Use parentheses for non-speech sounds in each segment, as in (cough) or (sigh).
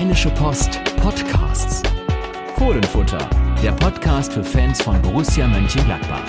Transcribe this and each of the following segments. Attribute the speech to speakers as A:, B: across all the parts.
A: Rheinische Post Podcasts. Fohlenfutter, der Podcast für Fans von Borussia Mönchengladbach.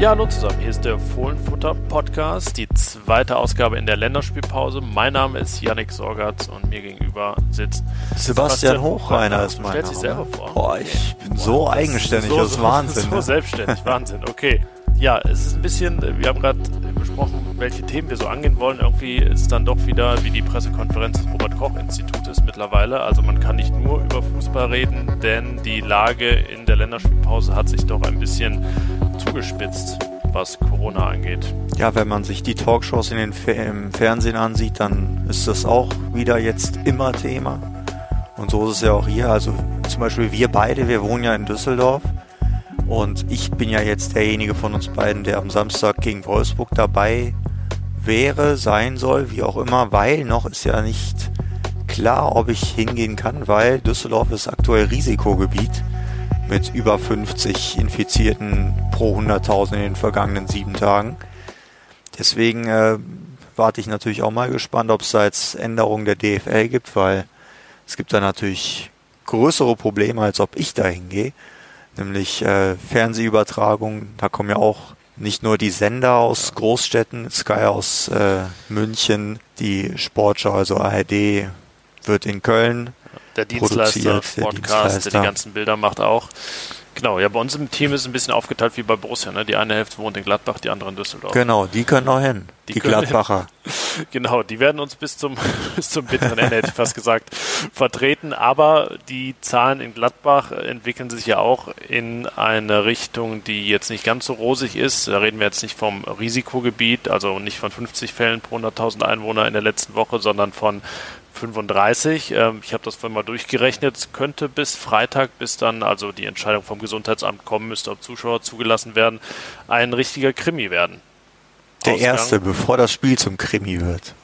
B: Ja, hallo zusammen. Hier ist der Fohlenfutter Podcast, die zweite Ausgabe in der Länderspielpause. Mein Name ist Yannick Sorgatz und mir gegenüber sitzt
C: Sebastian, Sebastian Hochreiner ist mein
B: Stellt sich selber vor.
C: Boah, ich bin so eigenständig, das ist, so, Wahnsinn.
B: So ne? selbstständig, Wahnsinn. Okay. Ja, es ist ein bisschen, wir haben gerade besprochen, welche Themen wir so angehen wollen. Irgendwie ist es dann doch wieder wie die Pressekonferenz des Robert-Koch-Institutes mittlerweile. Also man kann nicht nur über Fußball reden, denn die Lage in der Länderspielpause hat sich doch ein bisschen zugespitzt, was Corona angeht.
C: Ja, wenn man sich die Talkshows in den im Fernsehen ansieht, dann ist das auch wieder jetzt immer Thema. Und so ist es ja auch hier. Also zum Beispiel wir beide, wir wohnen ja in Düsseldorf. Und ich bin ja jetzt derjenige von uns beiden, der am Samstag gegen Wolfsburg dabei wäre, sein soll, wie auch immer, weil noch ist ja nicht klar, ob ich hingehen kann, weil Düsseldorf ist aktuell Risikogebiet mit über 50 Infizierten pro 100.000 in den vergangenen sieben Tagen. Deswegen äh, warte ich natürlich auch mal gespannt, ob es da jetzt Änderungen der DFL gibt, weil es gibt da natürlich größere Probleme, als ob ich da hingehe nämlich äh, Fernsehübertragung. Da kommen ja auch nicht nur die Sender aus Großstädten, Sky aus äh, München, die Sportschau, also ARD, wird in Köln.
B: Der Dienstleister, der Podcast, der die ganzen Bilder macht auch. Genau, ja, bei uns im Team ist es ein bisschen aufgeteilt wie bei Borussia. Ne? Die eine Hälfte wohnt in Gladbach, die andere in Düsseldorf.
C: Genau, die können auch hin. Die, die Gladbacher.
B: Hin. (laughs) Genau, die werden uns bis zum, (laughs) bis zum bitteren Ende, hätte ich fast gesagt, vertreten. Aber die Zahlen in Gladbach entwickeln sich ja auch in eine Richtung, die jetzt nicht ganz so rosig ist. Da reden wir jetzt nicht vom Risikogebiet, also nicht von 50 Fällen pro 100.000 Einwohner in der letzten Woche, sondern von 35. Ähm, ich habe das vorhin mal durchgerechnet. Es könnte bis Freitag, bis dann also die Entscheidung vom Gesundheitsamt kommen müsste, ob Zuschauer zugelassen werden, ein richtiger Krimi werden.
C: Der Ausgang. erste, bevor das Spiel zum Krimi wird.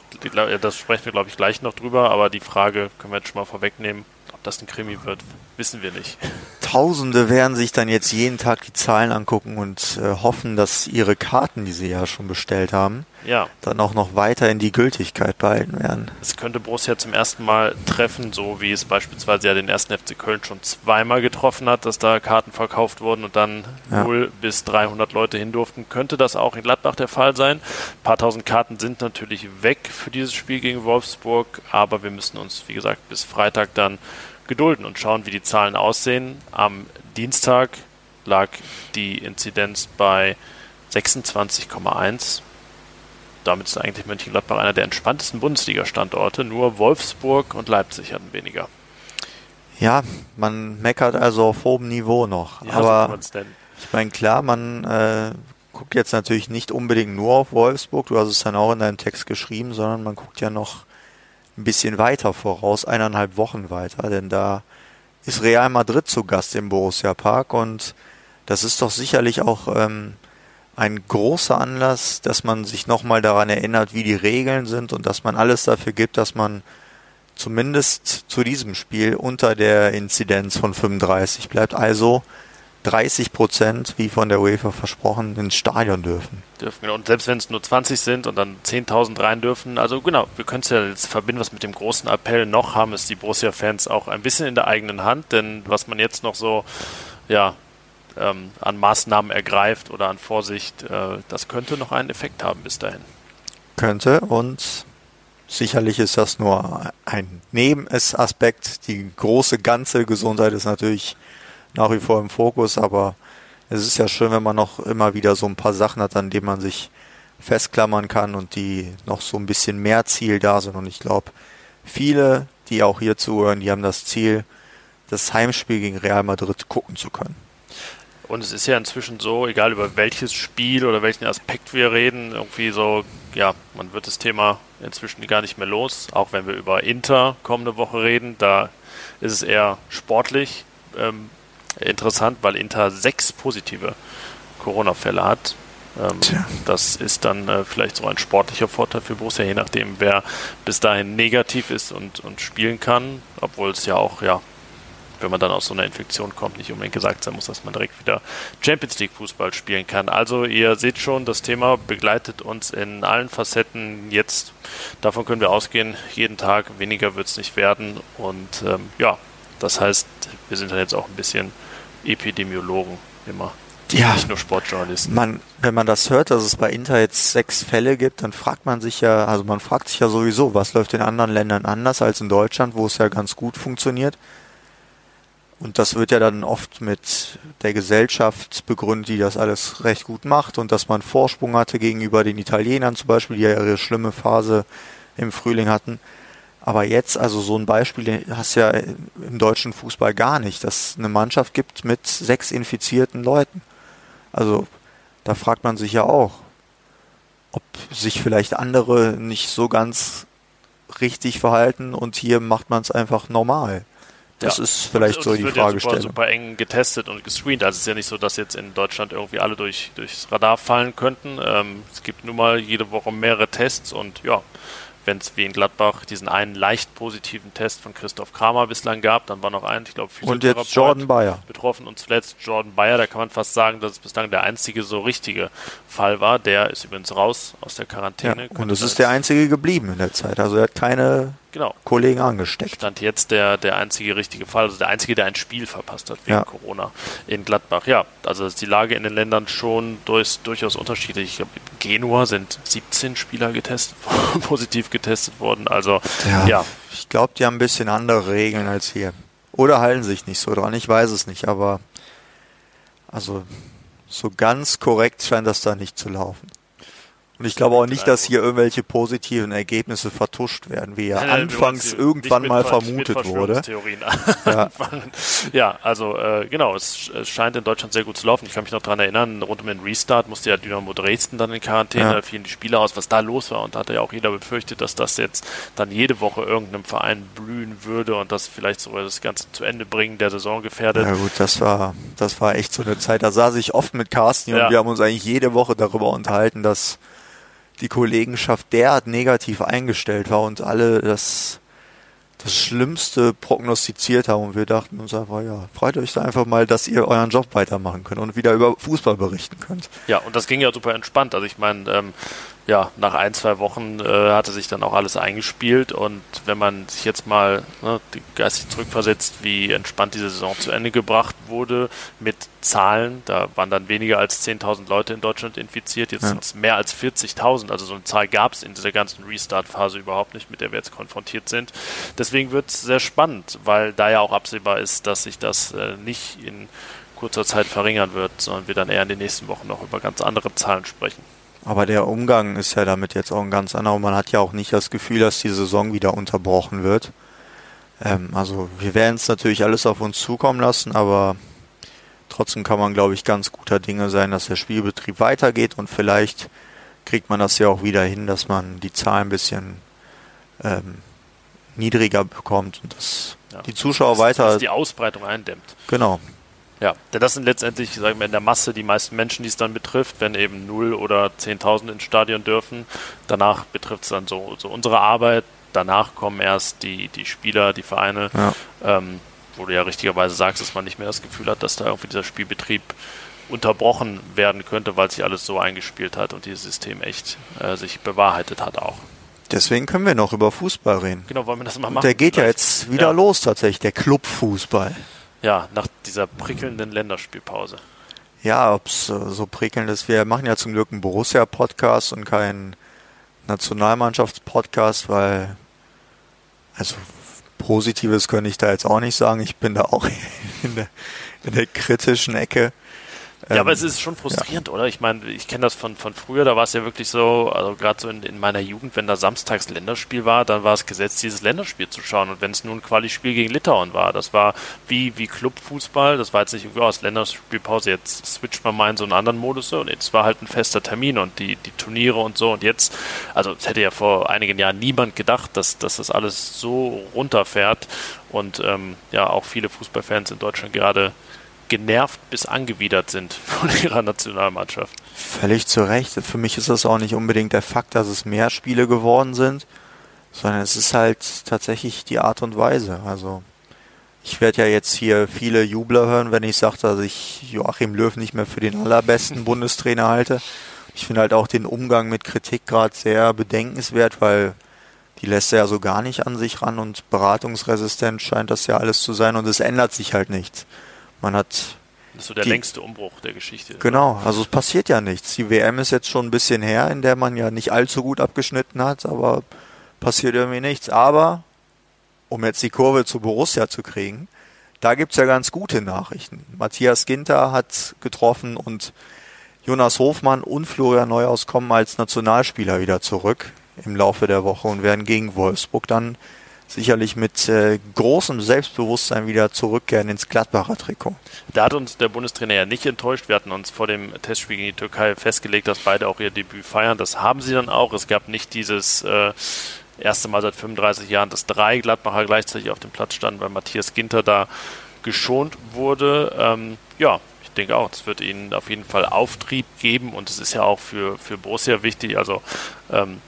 B: Das sprechen wir, glaube ich, gleich noch drüber, aber die Frage können wir jetzt schon mal vorwegnehmen. Ob das ein Krimi wird, wissen wir nicht.
C: Tausende werden sich dann jetzt jeden Tag die Zahlen angucken und äh, hoffen, dass ihre Karten, die sie ja schon bestellt haben,
B: ja.
C: dann auch noch weiter in die Gültigkeit behalten werden.
B: Es könnte Borussia zum ersten Mal treffen, so wie es beispielsweise ja den ersten FC Köln schon zweimal getroffen hat, dass da Karten verkauft wurden und dann ja. 0 bis 300 Leute hin durften. Könnte das auch in Gladbach der Fall sein? Ein paar tausend Karten sind natürlich weg für dieses Spiel gegen Wolfsburg, aber wir müssen uns, wie gesagt, bis Freitag dann gedulden und schauen, wie die Zahlen aussehen. Am Dienstag lag die Inzidenz bei 26,1 damit ist eigentlich Mönchengladbach einer der entspanntesten Bundesliga-Standorte. Nur Wolfsburg und Leipzig hatten weniger.
C: Ja, man meckert also auf hohem Niveau noch. Ja, Aber ich meine, klar, man äh, guckt jetzt natürlich nicht unbedingt nur auf Wolfsburg, du hast es dann auch in deinem Text geschrieben, sondern man guckt ja noch ein bisschen weiter voraus, eineinhalb Wochen weiter, denn da ist Real Madrid zu Gast im Borussia Park und das ist doch sicherlich auch ähm, ein großer Anlass, dass man sich nochmal daran erinnert, wie die Regeln sind und dass man alles dafür gibt, dass man zumindest zu diesem Spiel unter der Inzidenz von 35 bleibt. Also 30 Prozent, wie von der UEFA versprochen, ins Stadion dürfen.
B: Dürfen, genau. Und selbst wenn es nur 20 sind und dann 10.000 rein dürfen, also genau, wir können es ja jetzt verbinden, was mit dem großen Appell noch haben, ist die Borussia-Fans auch ein bisschen in der eigenen Hand, denn was man jetzt noch so, ja, ähm, an Maßnahmen ergreift oder an Vorsicht, äh, das könnte noch einen Effekt haben bis dahin.
C: Könnte und sicherlich ist das nur ein Nebenaspekt. Die große ganze Gesundheit ist natürlich nach wie vor im Fokus, aber es ist ja schön, wenn man noch immer wieder so ein paar Sachen hat, an denen man sich festklammern kann und die noch so ein bisschen mehr Ziel da sind. Und ich glaube, viele, die auch hier zuhören, die haben das Ziel, das Heimspiel gegen Real Madrid gucken zu können.
B: Und es ist ja inzwischen so, egal über welches Spiel oder welchen Aspekt wir reden, irgendwie so, ja, man wird das Thema inzwischen gar nicht mehr los. Auch wenn wir über Inter kommende Woche reden, da ist es eher sportlich ähm, interessant, weil Inter sechs positive Corona-Fälle hat. Ähm, das ist dann äh, vielleicht so ein sportlicher Vorteil für Borussia, je nachdem, wer bis dahin negativ ist und, und spielen kann, obwohl es ja auch ja wenn man dann aus so einer Infektion kommt, nicht unbedingt gesagt sein muss, dass man direkt wieder Champions League Fußball spielen kann. Also ihr seht schon, das Thema begleitet uns in allen Facetten. Jetzt, davon können wir ausgehen, jeden Tag weniger wird es nicht werden. Und ähm, ja, das heißt, wir sind dann jetzt auch ein bisschen Epidemiologen immer.
C: Ja,
B: nicht nur Sportjournalisten.
C: Man, wenn man das hört, dass es bei Inter jetzt sechs Fälle gibt, dann fragt man sich ja, also man fragt sich ja sowieso, was läuft in anderen Ländern anders als in Deutschland, wo es ja ganz gut funktioniert. Und das wird ja dann oft mit der Gesellschaft begründet, die das alles recht gut macht und dass man Vorsprung hatte gegenüber den Italienern zum Beispiel, die ja ihre schlimme Phase im Frühling hatten. Aber jetzt, also so ein Beispiel hast du ja im deutschen Fußball gar nicht, dass es eine Mannschaft gibt mit sechs infizierten Leuten. Also da fragt man sich ja auch, ob sich vielleicht andere nicht so ganz richtig verhalten und hier macht man es einfach normal. Das ja. ist vielleicht und, so und die Fragestellung. Ja super,
B: super eng getestet und gescreent. Also es ist ja nicht so, dass jetzt in Deutschland irgendwie alle durch, durchs Radar fallen könnten. Ähm, es gibt nun mal jede Woche mehrere Tests und ja, wenn es wie in Gladbach diesen einen leicht positiven Test von Christoph Kramer bislang gab, dann war noch ein, ich glaube,
C: Und jetzt Jordan Bayer.
B: Betroffen und zuletzt Jordan Bayer, da kann man fast sagen, dass es bislang der einzige so richtige Fall war. Der ist übrigens raus aus der Quarantäne.
C: Ja, und es ist der einzige geblieben in der Zeit. Also er hat keine genau. Kollegen angesteckt.
B: Stand jetzt der, der einzige richtige Fall, also der einzige, der ein Spiel verpasst hat wegen ja. Corona in Gladbach. Ja, also ist die Lage in den Ländern schon durch, durchaus unterschiedlich. Ich glaube, in Genua sind 17 Spieler getestet, (laughs) positiv getestet worden. Also ja, ja.
C: ich glaube, die haben ein bisschen andere Regeln als hier. Oder halten sich nicht so dran, ich weiß es nicht, aber also so ganz korrekt scheint das da nicht zu laufen. Und ich glaube auch nicht, dass hier irgendwelche positiven Ergebnisse vertuscht werden, wie ja nein, nein, anfangs irgendwann mal vermutet wurde.
B: Ja. (laughs) (laughs) ja, also äh, genau, es, es, scheint in Deutschland sehr gut zu laufen. Ich kann mich noch daran erinnern, rund um den Restart musste ja Dynamo Dresden dann in Quarantäne, ja. da fielen die Spieler aus, was da los war. Und da hatte ja auch jeder befürchtet, dass das jetzt dann jede Woche irgendeinem Verein blühen würde und das vielleicht sogar das Ganze zu Ende bringen, der Saison gefährdet.
C: Ja gut, das war, das war echt so eine Zeit. Da saß ich oft mit Carsten ja. und wir haben uns eigentlich jede Woche darüber unterhalten, dass die Kollegenschaft derart negativ eingestellt war und alle das, das Schlimmste prognostiziert haben. Und wir dachten uns einfach, ja, freut euch da einfach mal, dass ihr euren Job weitermachen könnt und wieder über Fußball berichten könnt.
B: Ja, und das ging ja super entspannt. Also ich meine, ähm, ja, nach ein, zwei Wochen äh, hatte sich dann auch alles eingespielt und wenn man sich jetzt mal ne, geistig zurückversetzt, wie entspannt diese Saison zu Ende gebracht wurde mit Zahlen, da waren dann weniger als 10.000 Leute in Deutschland infiziert, jetzt ja. sind es mehr als 40.000, also so eine Zahl gab es in dieser ganzen Restart-Phase überhaupt nicht, mit der wir jetzt konfrontiert sind. Deswegen wird es sehr spannend, weil da ja auch absehbar ist, dass sich das äh, nicht in kurzer Zeit verringern wird, sondern wir dann eher in den nächsten Wochen noch über ganz andere Zahlen sprechen.
C: Aber der Umgang ist ja damit jetzt auch ein ganz anderer. Man hat ja auch nicht das Gefühl, dass die Saison wieder unterbrochen wird. Ähm, also wir werden es natürlich alles auf uns zukommen lassen, aber trotzdem kann man, glaube ich, ganz guter Dinge sein, dass der Spielbetrieb weitergeht und vielleicht kriegt man das ja auch wieder hin, dass man die Zahlen ein bisschen ähm, niedriger bekommt und dass ja, die Zuschauer
B: dass,
C: weiter. Dass
B: die Ausbreitung eindämmt.
C: Genau.
B: Ja, denn das sind letztendlich, sagen wir, in der Masse die meisten Menschen, die es dann betrifft, wenn eben 0 oder 10.000 ins Stadion dürfen. Danach betrifft es dann so, so unsere Arbeit. Danach kommen erst die, die Spieler, die Vereine, ja. ähm, wo du ja richtigerweise sagst, dass man nicht mehr das Gefühl hat, dass da irgendwie dieser Spielbetrieb unterbrochen werden könnte, weil sich alles so eingespielt hat und dieses System echt äh, sich bewahrheitet hat auch.
C: Deswegen können wir noch über Fußball reden.
B: Genau, wollen wir das mal machen?
C: Und der geht vielleicht? ja jetzt wieder ja. los tatsächlich, der Clubfußball.
B: Ja, nach dieser prickelnden Länderspielpause.
C: Ja, ob es äh, so prickelnd ist. Wir machen ja zum Glück einen Borussia-Podcast und keinen Nationalmannschafts-Podcast, weil, also Positives könnte ich da jetzt auch nicht sagen. Ich bin da auch (laughs) in der, in der kritischen Ecke.
B: Ja, aber ähm, es ist schon frustrierend, ja. oder? Ich meine, ich kenne das von, von früher, da war es ja wirklich so, also gerade so in, in, meiner Jugend, wenn da samstags Länderspiel war, dann war es gesetzt, dieses Länderspiel zu schauen. Und wenn es nur ein Quali-Spiel gegen Litauen war, das war wie, wie Clubfußball, das war jetzt nicht irgendwie aus Länderspielpause, jetzt switcht man mal in so einen anderen Modus und jetzt war halt ein fester Termin und die, die Turniere und so. Und jetzt, also es hätte ja vor einigen Jahren niemand gedacht, dass, dass das alles so runterfährt und ähm, ja, auch viele Fußballfans in Deutschland gerade genervt bis angewidert sind von (laughs) ihrer Nationalmannschaft.
C: Völlig zu Recht. Für mich ist das auch nicht unbedingt der Fakt, dass es mehr Spiele geworden sind, sondern es ist halt tatsächlich die Art und Weise. Also ich werde ja jetzt hier viele Jubler hören, wenn ich sage, dass ich Joachim Löw nicht mehr für den allerbesten (laughs) Bundestrainer halte. Ich finde halt auch den Umgang mit Kritik gerade sehr bedenkenswert, weil die lässt er ja so gar nicht an sich ran und beratungsresistent scheint das ja alles zu sein und es ändert sich halt nichts. Man hat.
B: Das ist so der die, längste Umbruch der Geschichte.
C: Genau, also es passiert ja nichts. Die WM ist jetzt schon ein bisschen her, in der man ja nicht allzu gut abgeschnitten hat, aber passiert irgendwie nichts. Aber, um jetzt die Kurve zu Borussia zu kriegen, da gibt's ja ganz gute Nachrichten. Matthias Ginter hat getroffen und Jonas Hofmann und Florian Neuhaus kommen als Nationalspieler wieder zurück im Laufe der Woche und werden gegen Wolfsburg dann sicherlich mit äh, großem Selbstbewusstsein wieder zurückkehren ins Gladbacher Trikot.
B: Da hat uns der Bundestrainer ja nicht enttäuscht. Wir hatten uns vor dem Testspiel gegen die Türkei festgelegt, dass beide auch ihr Debüt feiern. Das haben sie dann auch. Es gab nicht dieses äh, erste Mal seit 35 Jahren, dass drei Gladbacher gleichzeitig auf dem Platz standen, weil Matthias Ginter da geschont wurde. Ähm, ja, ich denke auch, es wird ihnen auf jeden Fall Auftrieb geben und es ist ja auch für, für Borussia wichtig. Also ähm,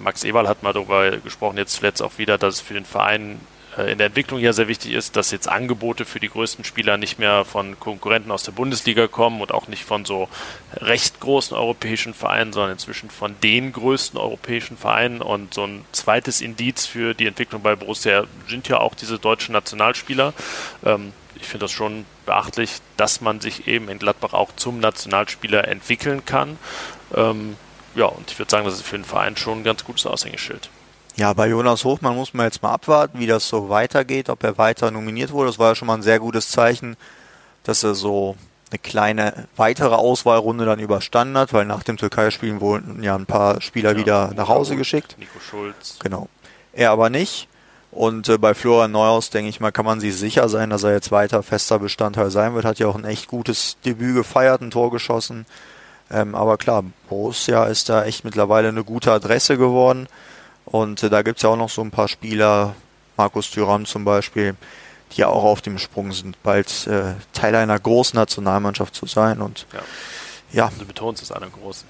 B: Max Eberl hat mal darüber gesprochen, jetzt zuletzt auch wieder, dass es für den Verein äh, in der Entwicklung ja sehr wichtig ist, dass jetzt Angebote für die größten Spieler nicht mehr von Konkurrenten aus der Bundesliga kommen und auch nicht von so recht großen europäischen Vereinen, sondern inzwischen von den größten europäischen Vereinen. Und so ein zweites Indiz für die Entwicklung bei Borussia sind ja auch diese deutschen Nationalspieler. Ähm, ich finde das schon beachtlich, dass man sich eben in Gladbach auch zum Nationalspieler entwickeln kann. Ja, und ich würde sagen, das ist für den Verein schon ein ganz gutes Aushängeschild.
C: Ja, bei Jonas Hofmann muss man jetzt mal abwarten, wie das so weitergeht, ob er weiter nominiert wurde. Das war ja schon mal ein sehr gutes Zeichen, dass er so eine kleine weitere Auswahlrunde dann überstanden hat, weil nach dem Türkei-Spielen wurden ja ein paar Spieler ja, wieder nach Hause geschickt.
B: Nico Schulz.
C: Genau. Er aber nicht. Und äh, bei Florian Neuhaus, denke ich mal, kann man sich sicher sein, dass er jetzt weiter fester Bestandteil sein wird. Hat ja auch ein echt gutes Debüt gefeiert, ein Tor geschossen. Ähm, aber klar, Borussia ist da echt mittlerweile eine gute Adresse geworden. Und äh, da gibt's ja auch noch so ein paar Spieler, Markus Thüram zum Beispiel, die ja auch auf dem Sprung sind, bald äh, Teil einer großen Nationalmannschaft zu sein. Und ja,
B: ja. Du betonst es einer großen.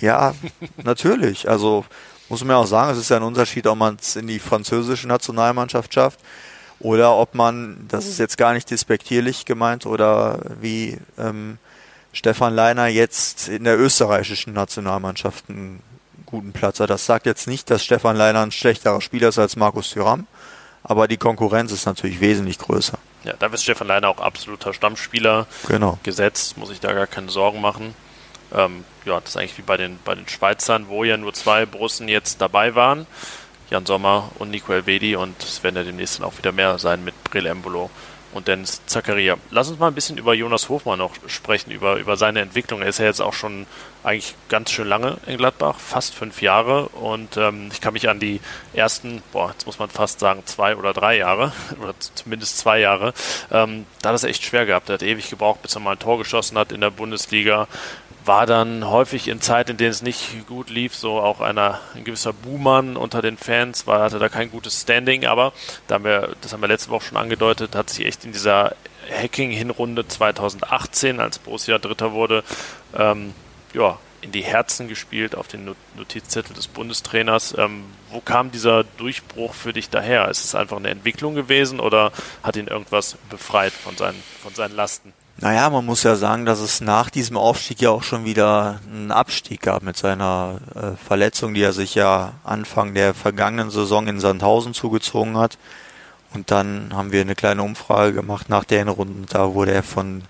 C: Ja, natürlich. Also muss man ja auch sagen, es ist ja ein Unterschied, ob man es in die französische Nationalmannschaft schafft oder ob man, das ist jetzt gar nicht despektierlich gemeint, oder wie ähm, Stefan Leiner jetzt in der österreichischen Nationalmannschaft einen guten Platz hat. Das sagt jetzt nicht, dass Stefan Leiner ein schlechterer Spieler ist als Markus Thüram, aber die Konkurrenz ist natürlich wesentlich größer.
B: Ja, da ist Stefan Leiner auch absoluter Stammspieler
C: genau.
B: gesetzt, muss ich da gar keine Sorgen machen. Ähm, ja, das ist eigentlich wie bei den, bei den Schweizern, wo ja nur zwei Borussen jetzt dabei waren. Jan Sommer und Nico Elvedi und es werden ja demnächst dann auch wieder mehr sein mit Brel Embolo und Dennis Zakaria. Lass uns mal ein bisschen über Jonas Hofmann noch sprechen, über, über seine Entwicklung. Er ist ja jetzt auch schon eigentlich ganz schön lange in Gladbach, fast fünf Jahre. Und ähm, ich kann mich an die ersten, boah, jetzt muss man fast sagen, zwei oder drei Jahre, (laughs) oder zumindest zwei Jahre, ähm, da hat es echt schwer gehabt. Er hat ewig gebraucht, bis er mal ein Tor geschossen hat in der Bundesliga war dann häufig in Zeiten, in denen es nicht gut lief, so auch einer, ein gewisser Buhmann unter den Fans, weil hatte da kein gutes Standing, aber da haben wir, das haben wir letzte Woche schon angedeutet, hat sich echt in dieser Hacking-Hinrunde 2018, als Borussia Dritter wurde, ähm, ja, in die Herzen gespielt auf den Notizzettel des Bundestrainers. Ähm, wo kam dieser Durchbruch für dich daher? Ist es einfach eine Entwicklung gewesen oder hat ihn irgendwas befreit von seinen, von seinen Lasten?
C: Naja, man muss ja sagen, dass es nach diesem Aufstieg ja auch schon wieder einen Abstieg gab mit seiner äh, Verletzung, die er sich ja Anfang der vergangenen Saison in Sandhausen zugezogen hat. Und dann haben wir eine kleine Umfrage gemacht nach der Hinrunde. Da wurde er von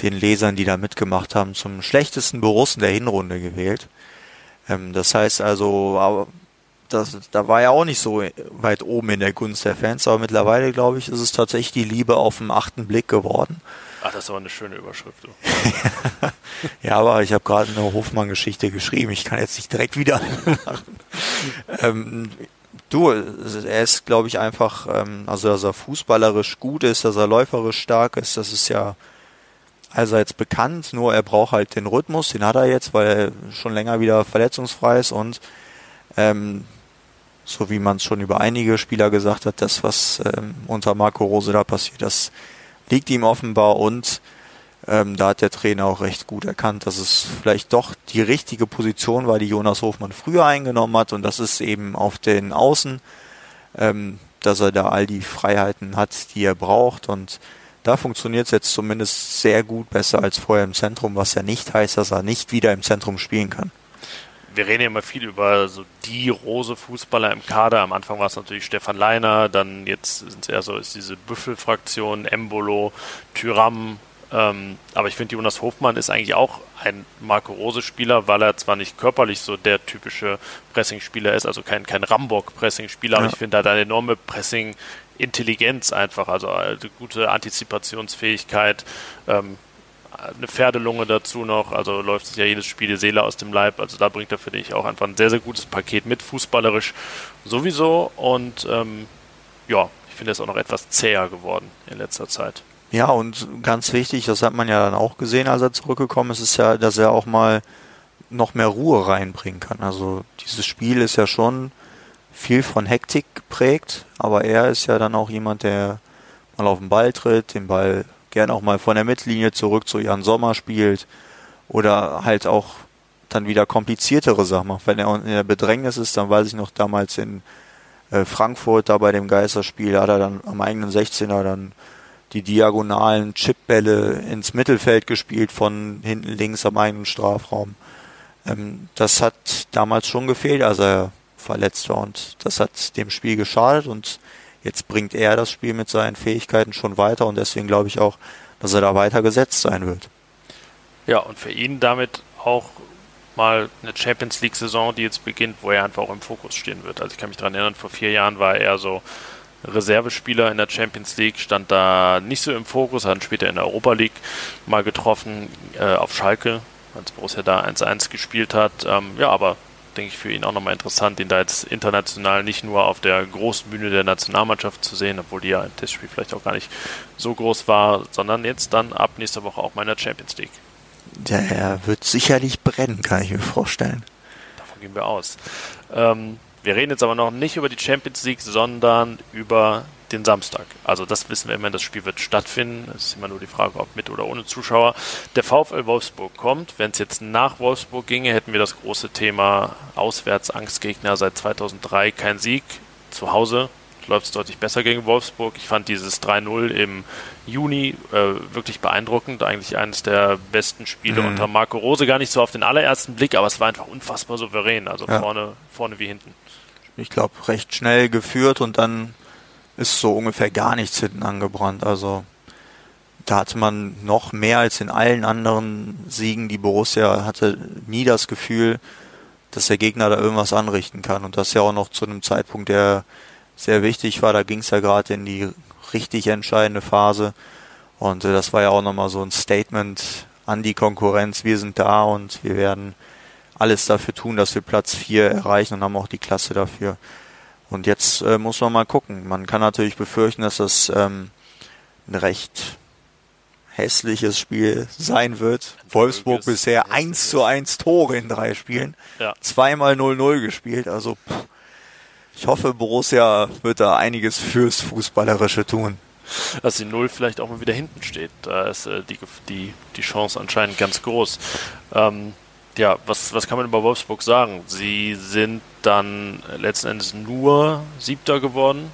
C: den Lesern, die da mitgemacht haben, zum schlechtesten Borussen der Hinrunde gewählt. Ähm, das heißt also, das, da war er auch nicht so weit oben in der Gunst der Fans, aber mittlerweile, glaube ich, ist es tatsächlich die Liebe auf den achten Blick geworden.
B: Ach, das war eine schöne Überschrift. (laughs)
C: ja, aber ich habe gerade eine Hofmann-Geschichte geschrieben. Ich kann jetzt nicht direkt wieder machen. (laughs) ähm, du, er ist, glaube ich, einfach, ähm, also dass er fußballerisch gut ist, dass er läuferisch stark ist, das ist ja allseits bekannt. Nur er braucht halt den Rhythmus, den hat er jetzt, weil er schon länger wieder verletzungsfrei ist und ähm, so wie man es schon über einige Spieler gesagt hat, das, was ähm, unter Marco Rose da passiert, das liegt ihm offenbar und ähm, da hat der Trainer auch recht gut erkannt, dass es vielleicht doch die richtige Position war, die Jonas Hofmann früher eingenommen hat und das ist eben auf den Außen. ähm, dass er da all die Freiheiten hat, die er braucht und da funktioniert es jetzt zumindest sehr gut, besser als vorher im Zentrum, was ja nicht heißt, dass er nicht wieder im Zentrum spielen kann.
B: Wir reden ja immer viel über so die rose Fußballer im Kader. Am Anfang war es natürlich Stefan Leiner, dann jetzt sind es eher so ist diese Büffelfraktion, Embolo, Tyram, ähm, aber ich finde, Jonas Hofmann ist eigentlich auch ein Marco Rose-Spieler, weil er zwar nicht körperlich so der typische Pressing-Spieler ist, also kein, kein Rambock-Pressing-Spieler, ja. aber ich finde, er hat eine enorme Pressing-Intelligenz einfach, also eine gute Antizipationsfähigkeit, ähm, eine Pferdelunge dazu noch, also läuft sich ja jedes Spiel die Seele aus dem Leib, also da bringt er, finde ich, auch einfach ein sehr, sehr gutes Paket mit, fußballerisch sowieso und ähm, ja, ich finde, er ist auch noch etwas zäher geworden in letzter Zeit.
C: Ja, und ganz wichtig, das hat man ja dann auch gesehen, als er zurückgekommen ist, ist ja, dass er auch mal noch mehr Ruhe reinbringen kann. Also dieses Spiel ist ja schon viel von Hektik geprägt, aber er ist ja dann auch jemand, der mal auf den Ball tritt, den Ball gern auch mal von der Mittellinie zurück zu Jan Sommer spielt oder halt auch dann wieder kompliziertere Sachen macht. Wenn er in der Bedrängnis ist, dann weiß ich noch damals in äh, Frankfurt, da bei dem Geisterspiel, hat er dann am eigenen 16er dann die diagonalen Chipbälle ins Mittelfeld gespielt von hinten links am eigenen Strafraum. Ähm, das hat damals schon gefehlt, als er verletzt war und das hat dem Spiel geschadet und jetzt bringt er das Spiel mit seinen Fähigkeiten schon weiter und deswegen glaube ich auch, dass er da weiter gesetzt sein wird.
B: Ja, und für ihn damit auch mal eine Champions League Saison, die jetzt beginnt, wo er einfach auch im Fokus stehen wird. Also ich kann mich daran erinnern, vor vier Jahren war er so Reservespieler in der Champions League, stand da nicht so im Fokus, hat später in der Europa League mal getroffen äh, auf Schalke, als Borussia da 1-1 gespielt hat. Ähm, ja, aber denke ich für ihn auch nochmal interessant, ihn da jetzt international nicht nur auf der großen Bühne der Nationalmannschaft zu sehen, obwohl die ja im Testspiel vielleicht auch gar nicht so groß war, sondern jetzt dann ab nächster Woche auch mal in der Champions League.
C: Der wird sicherlich brennen, kann ich mir vorstellen.
B: Davon gehen wir aus. Ähm, wir reden jetzt aber noch nicht über die Champions League, sondern über den Samstag. Also das wissen wir immer, das Spiel wird stattfinden. Es ist immer nur die Frage, ob mit oder ohne Zuschauer. Der VfL Wolfsburg kommt. Wenn es jetzt nach Wolfsburg ginge, hätten wir das große Thema Auswärtsangstgegner seit 2003 kein Sieg. Zu Hause läuft es deutlich besser gegen Wolfsburg. Ich fand dieses 3-0 im Juni äh, wirklich beeindruckend. Eigentlich eines der besten Spiele mhm. unter Marco Rose. Gar nicht so auf den allerersten Blick, aber es war einfach unfassbar souverän. Also ja. vorne, vorne wie hinten
C: ich glaube, recht schnell geführt und dann ist so ungefähr gar nichts hinten angebrannt. Also da hatte man noch mehr als in allen anderen Siegen, die Borussia hatte, nie das Gefühl, dass der Gegner da irgendwas anrichten kann. Und das ja auch noch zu einem Zeitpunkt, der sehr wichtig war. Da ging es ja gerade in die richtig entscheidende Phase. Und äh, das war ja auch nochmal so ein Statement an die Konkurrenz. Wir sind da und wir werden alles dafür tun, dass wir Platz 4 erreichen und haben auch die Klasse dafür. Und jetzt äh, muss man mal gucken. Man kann natürlich befürchten, dass das ähm, ein recht hässliches Spiel sein wird. Wolfsburg bisher 1 zu 1 Tore in drei Spielen. Ja. Zweimal 0-0 gespielt. Also pff, ich hoffe, Borussia wird da einiges fürs Fußballerische tun.
B: Dass die Null vielleicht auch mal wieder hinten steht. Da ist äh, die, die, die Chance anscheinend ganz groß. Ähm, ja, was, was kann man über Wolfsburg sagen? Sie sind dann letzten Endes nur Siebter geworden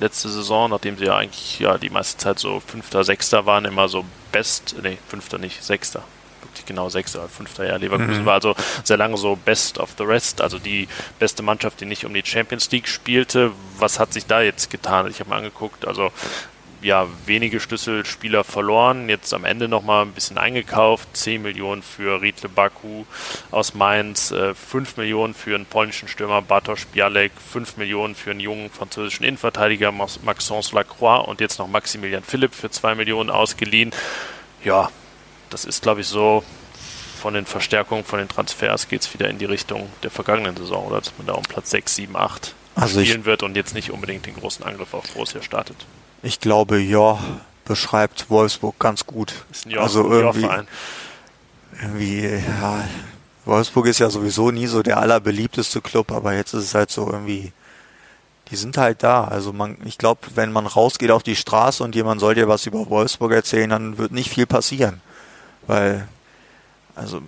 B: letzte Saison, nachdem sie ja eigentlich ja die meiste Zeit so Fünfter, Sechster waren, immer so Best, nee, Fünfter nicht, Sechster. Wirklich genau Sechster, Fünfter, ja, Leverkusen mhm. war also sehr lange so Best of the Rest, also die beste Mannschaft, die nicht um die Champions League spielte. Was hat sich da jetzt getan? Ich habe mir angeguckt, also ja, wenige Schlüsselspieler verloren, jetzt am Ende nochmal ein bisschen eingekauft, 10 Millionen für Riedle Baku aus Mainz, äh, 5 Millionen für einen polnischen Stürmer Bartosz Bialek, 5 Millionen für einen jungen französischen Innenverteidiger Maxence Lacroix und jetzt noch Maximilian Philipp für 2 Millionen ausgeliehen. Ja, das ist glaube ich so von den Verstärkungen, von den Transfers geht es wieder in die Richtung der vergangenen Saison, oder dass man da um Platz 6, 7, 8 also spielen wird und jetzt nicht unbedingt den großen Angriff auf Borussia startet.
C: Ich glaube, ja, beschreibt Wolfsburg ganz gut. Ist ein also irgendwie, irgendwie, ja, Wolfsburg ist ja sowieso nie so der allerbeliebteste Club, aber jetzt ist es halt so irgendwie, die sind halt da. Also man, ich glaube, wenn man rausgeht auf die Straße und jemand soll dir was über Wolfsburg erzählen, dann wird nicht viel passieren. Weil, also,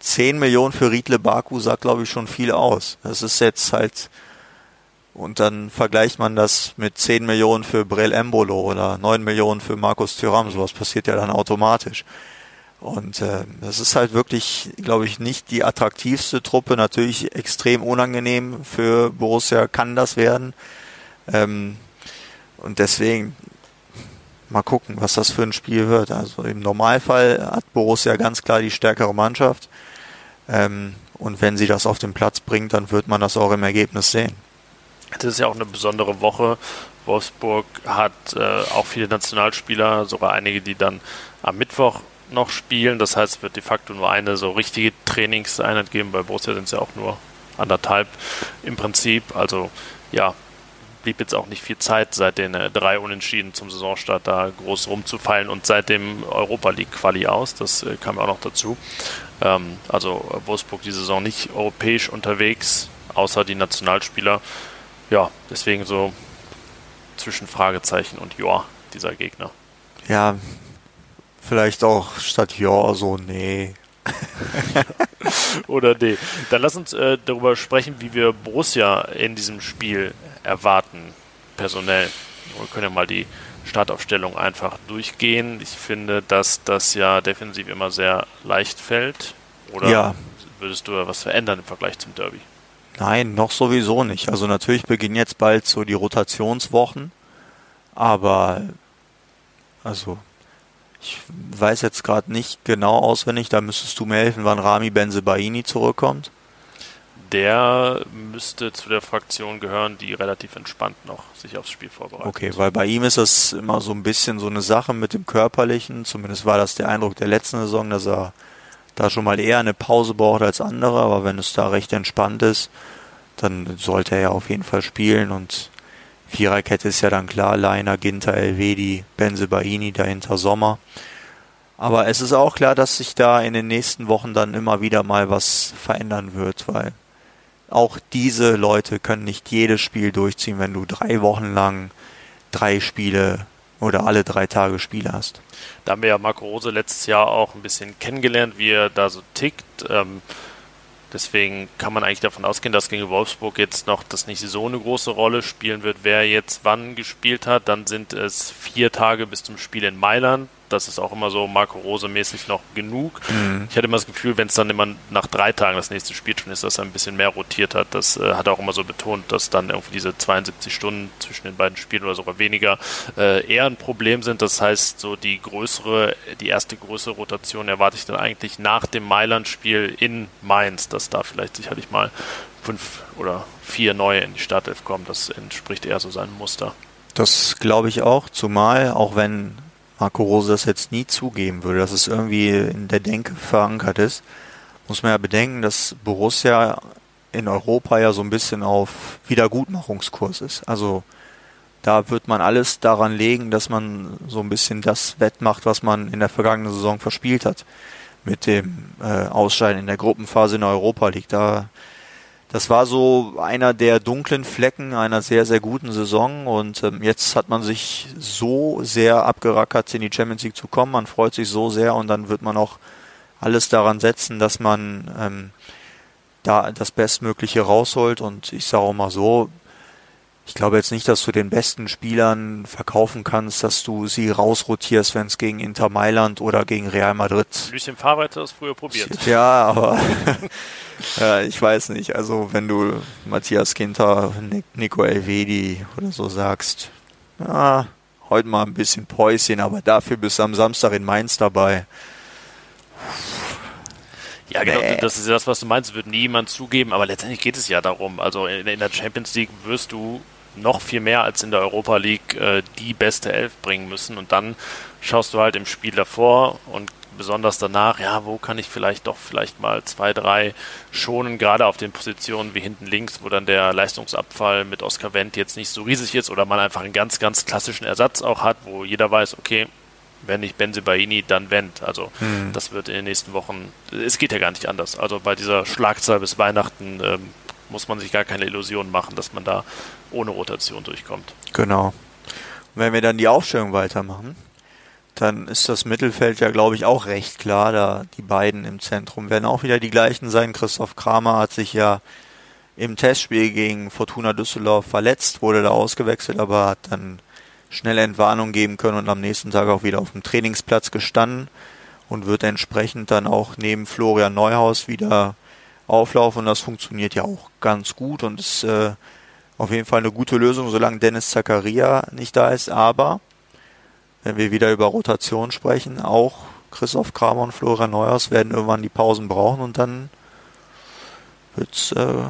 C: 10 Millionen für Riedle Baku sagt, glaube ich, schon viel aus. Das ist jetzt halt, und dann vergleicht man das mit 10 Millionen für Brel Embolo oder 9 Millionen für Markus Thuram. Sowas passiert ja dann automatisch. Und äh, das ist halt wirklich, glaube ich, nicht die attraktivste Truppe. Natürlich extrem unangenehm für Borussia kann das werden. Ähm, und deswegen mal gucken, was das für ein Spiel wird. Also im Normalfall hat Borussia ganz klar die stärkere Mannschaft. Ähm, und wenn sie das auf den Platz bringt, dann wird man das auch im Ergebnis sehen.
B: Das ist ja auch eine besondere Woche. Wolfsburg hat äh, auch viele Nationalspieler, sogar einige, die dann am Mittwoch noch spielen. Das heißt, es wird de facto nur eine so richtige Trainingseinheit geben. Bei Borussia sind es ja auch nur anderthalb im Prinzip. Also ja, blieb jetzt auch nicht viel Zeit seit den äh, drei Unentschieden zum Saisonstart da groß rumzufallen und seit dem Europa League Quali aus. Das äh, kam auch noch dazu. Ähm, also Wolfsburg die Saison nicht europäisch unterwegs, außer die Nationalspieler. Ja, deswegen so zwischen Fragezeichen und Joa, dieser Gegner.
C: Ja, vielleicht auch statt Ja so nee. (laughs)
B: Oder nee. Dann lass uns äh, darüber sprechen, wie wir Borussia in diesem Spiel erwarten, personell. Wir können ja mal die Startaufstellung einfach durchgehen. Ich finde, dass das ja defensiv immer sehr leicht fällt. Oder ja. würdest du was verändern im Vergleich zum Derby?
C: Nein, noch sowieso nicht. Also natürlich beginnen jetzt bald so die Rotationswochen, aber also ich weiß jetzt gerade nicht genau auswendig, da müsstest du mir helfen, wann Rami Benzebaini zurückkommt.
B: Der müsste zu der Fraktion gehören, die relativ entspannt noch sich aufs Spiel vorbereitet.
C: Okay, weil bei ihm ist das immer so ein bisschen so eine Sache mit dem Körperlichen. Zumindest war das der Eindruck der letzten Saison, dass er da schon mal eher eine Pause braucht als andere. Aber wenn es da recht entspannt ist, dann sollte er ja auf jeden Fall spielen. Und Viererkette ist ja dann klar, Leiner, Ginter, Elvedi, Benzebaini, dahinter Sommer. Aber es ist auch klar, dass sich da in den nächsten Wochen dann immer wieder mal was verändern wird, weil auch diese Leute können nicht jedes Spiel durchziehen, wenn du drei Wochen lang drei Spiele oder alle drei Tage Spiele hast.
B: Da haben wir ja Marco Rose letztes Jahr auch ein bisschen kennengelernt, wie er da so tickt. Ähm, Deswegen kann man eigentlich davon ausgehen, dass gegen Wolfsburg jetzt noch das nicht so eine große Rolle spielen wird, wer jetzt wann gespielt hat. Dann sind es vier Tage bis zum Spiel in Mailand das ist auch immer so Marco Rose mäßig noch genug. Mhm. Ich hatte immer das Gefühl, wenn es dann immer nach drei Tagen das nächste Spiel schon ist, dass er ein bisschen mehr rotiert hat. Das äh, hat er auch immer so betont, dass dann irgendwie diese 72 Stunden zwischen den beiden Spielen oder sogar weniger äh, eher ein Problem sind. Das heißt, so die größere, die erste größere Rotation erwarte ich dann eigentlich nach dem Mailand-Spiel in Mainz, dass da vielleicht sicherlich mal fünf oder vier neue in die Startelf kommen. Das entspricht eher so seinem Muster.
C: Das glaube ich auch, zumal auch wenn Marco Rose das jetzt nie zugeben würde, dass es irgendwie in der Denke verankert ist, muss man ja bedenken, dass Borussia in Europa ja so ein bisschen auf Wiedergutmachungskurs ist. Also da wird man alles daran legen, dass man so ein bisschen das wettmacht, was man in der vergangenen Saison verspielt hat. Mit dem äh, Ausscheiden in der Gruppenphase in Europa League. Da das war so einer der dunklen Flecken einer sehr, sehr guten Saison und ähm, jetzt hat man sich so sehr abgerackert, in die Champions League zu kommen. Man freut sich so sehr und dann wird man auch alles daran setzen, dass man ähm, da das Bestmögliche rausholt und ich sage auch mal so, ich glaube jetzt nicht, dass du den besten Spielern verkaufen kannst, dass du sie rausrotierst, wenn es gegen Inter Mailand oder gegen Real Madrid.
B: Lucien Favre hat das früher probiert. (laughs)
C: Ja, aber (laughs) ja, ich weiß nicht. Also wenn du Matthias Ginter, Nico Elvedi oder so sagst, ja, heute mal ein bisschen Päuschen, aber dafür bist du am Samstag in Mainz dabei.
B: Ja, genau, das ist das, was du meinst, wird niemand zugeben, aber letztendlich geht es ja darum. Also in, in der Champions League wirst du noch viel mehr als in der Europa League äh, die beste Elf bringen müssen und dann schaust du halt im Spiel davor und besonders danach, ja, wo kann ich vielleicht doch vielleicht mal zwei, drei schonen, gerade auf den Positionen wie hinten links, wo dann der Leistungsabfall mit Oscar Wendt jetzt nicht so riesig ist oder man einfach einen ganz, ganz klassischen Ersatz auch hat, wo jeder weiß, okay, wenn nicht Benze Baini, dann Wendt. Also mhm. das wird in den nächsten Wochen, es geht ja gar nicht anders. Also bei dieser Schlagzahl bis Weihnachten ähm, muss man sich gar keine Illusionen machen, dass man da ohne Rotation durchkommt.
C: Genau. Und wenn wir dann die Aufstellung weitermachen, dann ist das Mittelfeld ja, glaube ich, auch recht klar. Da die beiden im Zentrum werden auch wieder die gleichen sein. Christoph Kramer hat sich ja im Testspiel gegen Fortuna Düsseldorf verletzt, wurde da ausgewechselt, aber hat dann schnelle Entwarnung geben können und am nächsten Tag auch wieder auf dem Trainingsplatz gestanden und wird entsprechend dann auch neben Florian Neuhaus wieder auflaufen und das funktioniert ja auch ganz gut und ist äh, auf jeden Fall eine gute Lösung, solange Dennis Zakaria nicht da ist, aber wenn wir wieder über Rotation sprechen, auch Christoph Kramer und Florian Neuhaus werden irgendwann die Pausen brauchen und dann wird's äh,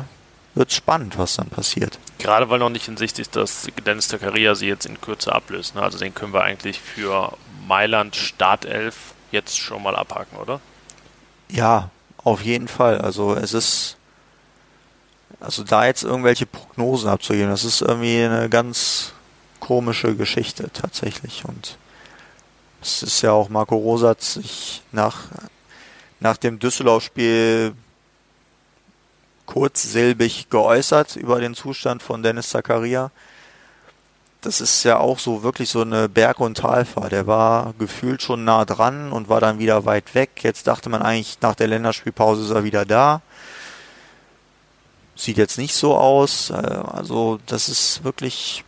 C: wird spannend, was dann passiert.
B: Gerade weil noch nicht in Sicht ist, dass Dennis Zakaria sie jetzt in Kürze ablöst. Ne? Also den können wir eigentlich für Mailand Startelf jetzt schon mal abhaken, oder?
C: Ja, auf jeden Fall. Also es ist, also da jetzt irgendwelche Prognosen abzugeben, das ist irgendwie eine ganz komische Geschichte tatsächlich. Und es ist ja auch Marco Rosat sich nach, nach dem Düsseldorf-Spiel kurzsilbig geäußert über den Zustand von Dennis Zakaria. Das ist ja auch so wirklich so eine Berg- und Talfahrt. Der war gefühlt schon nah dran und war dann wieder weit weg. Jetzt dachte man eigentlich, nach der Länderspielpause ist er wieder da. Sieht jetzt nicht so aus. Äh, also, das ist wirklich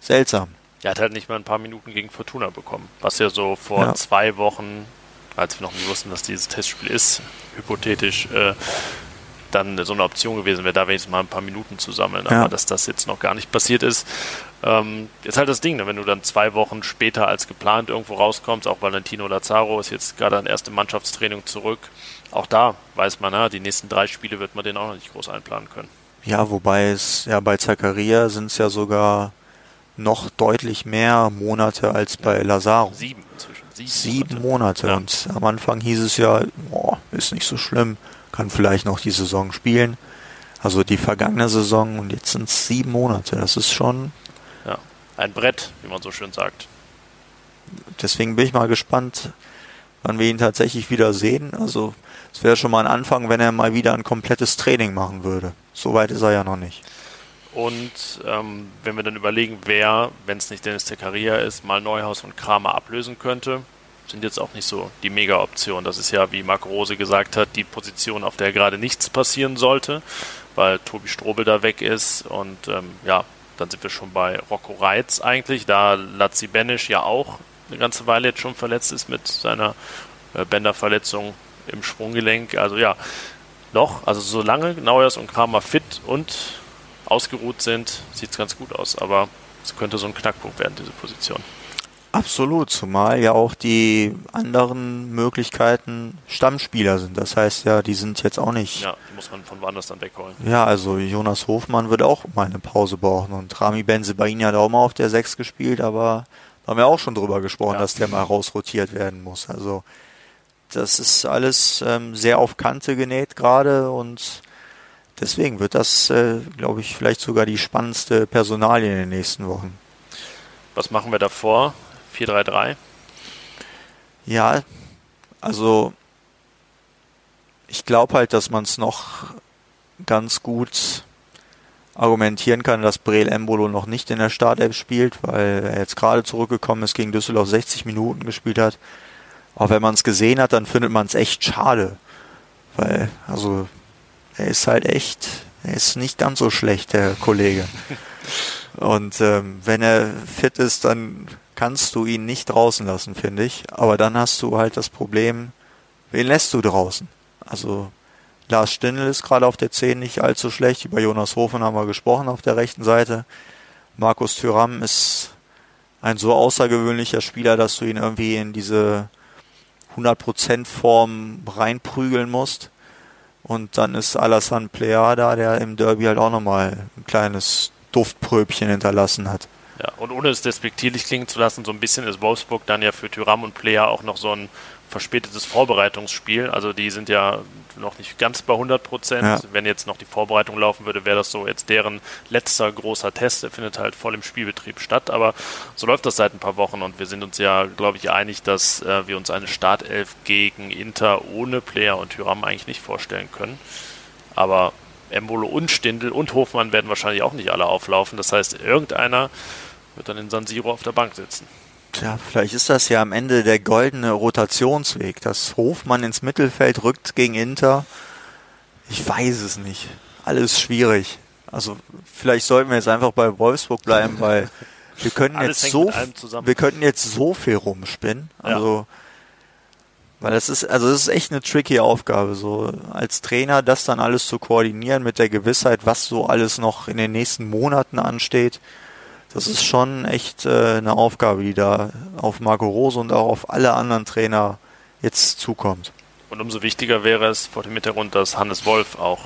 C: seltsam.
B: Er hat halt nicht mal ein paar Minuten gegen Fortuna bekommen. Was ja so vor ja. zwei Wochen, als wir noch nicht wussten, dass dieses Testspiel ist, hypothetisch äh, dann so eine Option gewesen wäre, da wenigstens mal ein paar Minuten zu sammeln. Ja. Aber dass das jetzt noch gar nicht passiert ist, ähm, ist halt das Ding, ne? wenn du dann zwei Wochen später als geplant irgendwo rauskommst, auch Valentino Lazaro ist jetzt gerade an erste Mannschaftstraining zurück. Auch da weiß man, na, die nächsten drei Spiele wird man den auch noch nicht groß einplanen können.
C: Ja, wobei es ja bei Zakaria sind es ja sogar noch deutlich mehr Monate als bei Lazaro.
B: Sieben inzwischen.
C: Sieben, Sieben Monate. Ja. Und am Anfang hieß es ja, boah, ist nicht so schlimm kann vielleicht noch die Saison spielen. Also die vergangene Saison und jetzt sind es sieben Monate. Das ist schon.
B: Ein Brett, wie man so schön sagt.
C: Deswegen bin ich mal gespannt, wann wir ihn tatsächlich wieder sehen. Also es wäre schon mal ein Anfang, wenn er mal wieder ein komplettes Training machen würde. Soweit ist er ja noch nicht.
B: Und ähm, wenn wir dann überlegen, wer, wenn es nicht Dennis Zakaria ist, mal Neuhaus und Kramer ablösen könnte, sind jetzt auch nicht so die Mega-Option. Das ist ja, wie Marc Rose gesagt hat, die Position, auf der gerade nichts passieren sollte, weil Tobi Strobel da weg ist. Und ähm, ja, dann sind wir schon bei Rocco Reitz eigentlich, da Lazzi Benisch ja auch eine ganze Weile jetzt schon verletzt ist mit seiner äh, Bänderverletzung im Sprunggelenk. Also ja, noch, also solange Neuers und Kramer fit und ausgeruht sind, sieht es ganz gut aus. Aber es könnte so ein Knackpunkt werden, diese Position.
C: Absolut, zumal ja auch die anderen Möglichkeiten Stammspieler sind. Das heißt ja, die sind jetzt auch nicht.
B: Ja, die muss man von woanders dann wegholen.
C: Ja, also Jonas Hofmann wird auch mal eine Pause brauchen und Rami Benzebaini hat auch mal auf der 6 gespielt, aber da haben wir auch schon drüber gesprochen, ja. dass der mal rausrotiert werden muss. Also das ist alles ähm, sehr auf Kante genäht gerade und deswegen wird das, äh, glaube ich, vielleicht sogar die spannendste Personalie in den nächsten Wochen.
B: Was machen wir davor? 4-3-3?
C: Ja, also ich glaube halt, dass man es noch ganz gut argumentieren kann, dass Breel Embolo noch nicht in der Startelf spielt, weil er jetzt gerade zurückgekommen ist, gegen Düsseldorf 60 Minuten gespielt hat. Aber wenn man es gesehen hat, dann findet man es echt schade. Weil, also, er ist halt echt, er ist nicht ganz so schlecht, der Kollege. (laughs) Und ähm, wenn er fit ist, dann kannst du ihn nicht draußen lassen, finde ich. Aber dann hast du halt das Problem, wen lässt du draußen? Also Lars Stindl ist gerade auf der 10 nicht allzu schlecht. Über Jonas Hofen haben wir gesprochen auf der rechten Seite. Markus Thüram ist ein so außergewöhnlicher Spieler, dass du ihn irgendwie in diese 100% Form reinprügeln musst. Und dann ist Alassane Plea da, der im Derby halt auch nochmal ein kleines Duftpröbchen hinterlassen hat.
B: Ja, und ohne es despektierlich klingen zu lassen, so ein bisschen ist Wolfsburg dann ja für Tyram und Player auch noch so ein verspätetes Vorbereitungsspiel. Also die sind ja noch nicht ganz bei 100 Prozent. Ja. Wenn jetzt noch die Vorbereitung laufen würde, wäre das so jetzt deren letzter großer Test. Der findet halt voll im Spielbetrieb statt. Aber so läuft das seit ein paar Wochen und wir sind uns ja, glaube ich, einig, dass äh, wir uns eine Startelf gegen Inter ohne Player und Tyram eigentlich nicht vorstellen können. Aber Embolo und Stindl und Hofmann werden wahrscheinlich auch nicht alle auflaufen. Das heißt, irgendeiner wird dann in San Siro auf der Bank sitzen.
C: Tja, vielleicht ist das ja am Ende der goldene Rotationsweg, dass Hofmann ins Mittelfeld rückt gegen Inter. Ich weiß es nicht. alles schwierig. Also vielleicht sollten wir jetzt einfach bei Wolfsburg bleiben, weil wir können jetzt so wir könnten jetzt so viel rumspinnen. Also ja. Weil das ist also das ist echt eine tricky Aufgabe so als Trainer das dann alles zu koordinieren mit der Gewissheit, was so alles noch in den nächsten Monaten ansteht. Das ist schon echt äh, eine Aufgabe, die da auf Marco Rose und auch auf alle anderen Trainer jetzt zukommt.
B: Und umso wichtiger wäre es vor dem Hintergrund, dass Hannes Wolf auch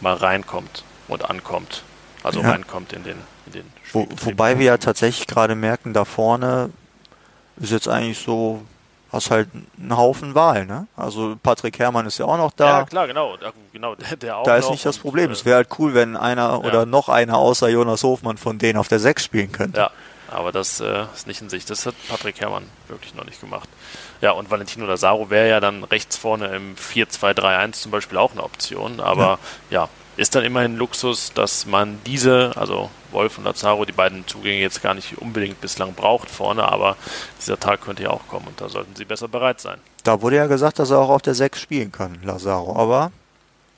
B: mal reinkommt und ankommt. Also ja. reinkommt in den, in den
C: Wo, Wobei wir ja tatsächlich gerade merken, da vorne ist jetzt eigentlich so, hast halt einen Haufen Wahl, ne? Also Patrick Herrmann ist ja auch noch da.
B: Ja, klar, genau. genau der, der
C: auch da ist nicht das Problem. Und, es wäre halt cool, wenn einer ja. oder noch einer außer Jonas Hofmann von denen auf der 6 spielen könnte.
B: Ja, aber das äh, ist nicht in sich. Das hat Patrick Herrmann wirklich noch nicht gemacht. Ja, und Valentino Lazaro wäre ja dann rechts vorne im 4-2-3-1 zum Beispiel auch eine Option. Aber ja. ja, ist dann immerhin Luxus, dass man diese, also Wolf und Lazaro, die beiden Zugänge jetzt gar nicht unbedingt bislang braucht vorne, aber dieser Tag könnte ja auch kommen und da sollten sie besser bereit sein.
C: Da wurde ja gesagt, dass er auch auf der 6 spielen kann, Lazaro, aber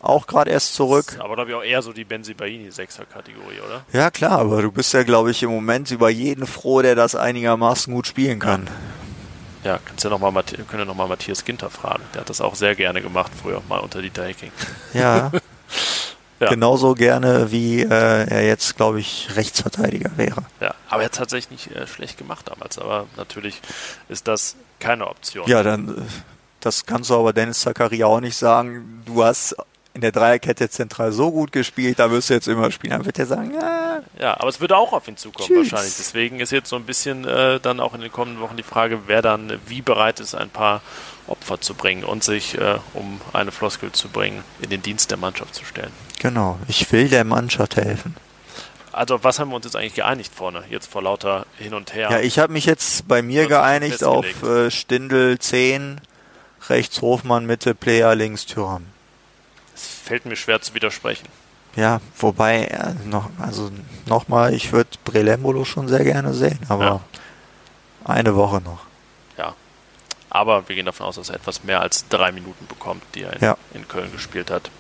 C: auch gerade erst zurück.
B: Aber glaube ich auch eher so die Benzibaini 6er Kategorie, oder?
C: Ja, klar, aber du bist ja, glaube ich, im Moment über jeden froh, der das einigermaßen gut spielen kann.
B: Ja, kannst ja noch mal, können ja nochmal Matthias Ginter fragen. Der hat das auch sehr gerne gemacht, früher mal unter Dieter Hecking.
C: Ja. (laughs) ja. Genauso gerne, wie äh, er jetzt, glaube ich, Rechtsverteidiger wäre.
B: Ja, aber er hat tatsächlich nicht äh, schlecht gemacht damals. Aber natürlich ist das keine Option.
C: Ja, dann, äh, das kannst du aber Dennis Zakaria auch nicht sagen. Du hast in der Dreierkette zentral so gut gespielt, da wirst du jetzt immer spielen. Dann wird er sagen, ja.
B: Ja, aber es würde auch auf ihn zukommen Tschüss. wahrscheinlich. Deswegen ist jetzt so ein bisschen äh, dann auch in den kommenden Wochen die Frage, wer dann wie bereit ist, ein paar Opfer zu bringen und sich, äh, um eine Floskel zu bringen, in den Dienst der Mannschaft zu stellen.
C: Genau, ich will der Mannschaft helfen.
B: Also was haben wir uns jetzt eigentlich geeinigt vorne, jetzt vor lauter hin und her?
C: Ja, ich habe mich jetzt bei mir geeinigt auf äh, Stindel 10, rechts Hofmann, Mitte, Player, links Thüram
B: fällt mir schwer zu widersprechen.
C: Ja, wobei, äh, noch, also nochmal, ich würde Brelembolo schon sehr gerne sehen, aber ja. eine Woche noch.
B: Ja, aber wir gehen davon aus, dass er etwas mehr als drei Minuten bekommt, die er in, ja. in Köln gespielt hat.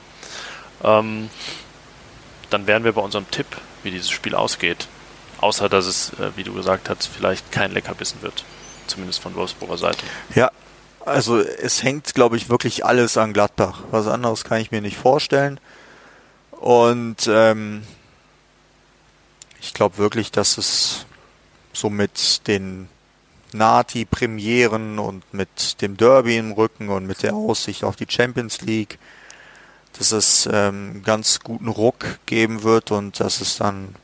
B: Ähm, dann wären wir bei unserem Tipp, wie dieses Spiel ausgeht. Außer, dass es, äh, wie du gesagt hast, vielleicht kein Leckerbissen wird. Zumindest von Wolfsburger Seite.
C: Ja, also es hängt, glaube ich, wirklich alles an Gladbach. Was anderes kann ich mir nicht vorstellen. Und ähm, ich glaube wirklich, dass es so mit den Nati-Premieren und mit dem Derby im Rücken und mit der Aussicht auf die Champions League, dass es ähm, ganz guten Ruck geben wird und dass es dann,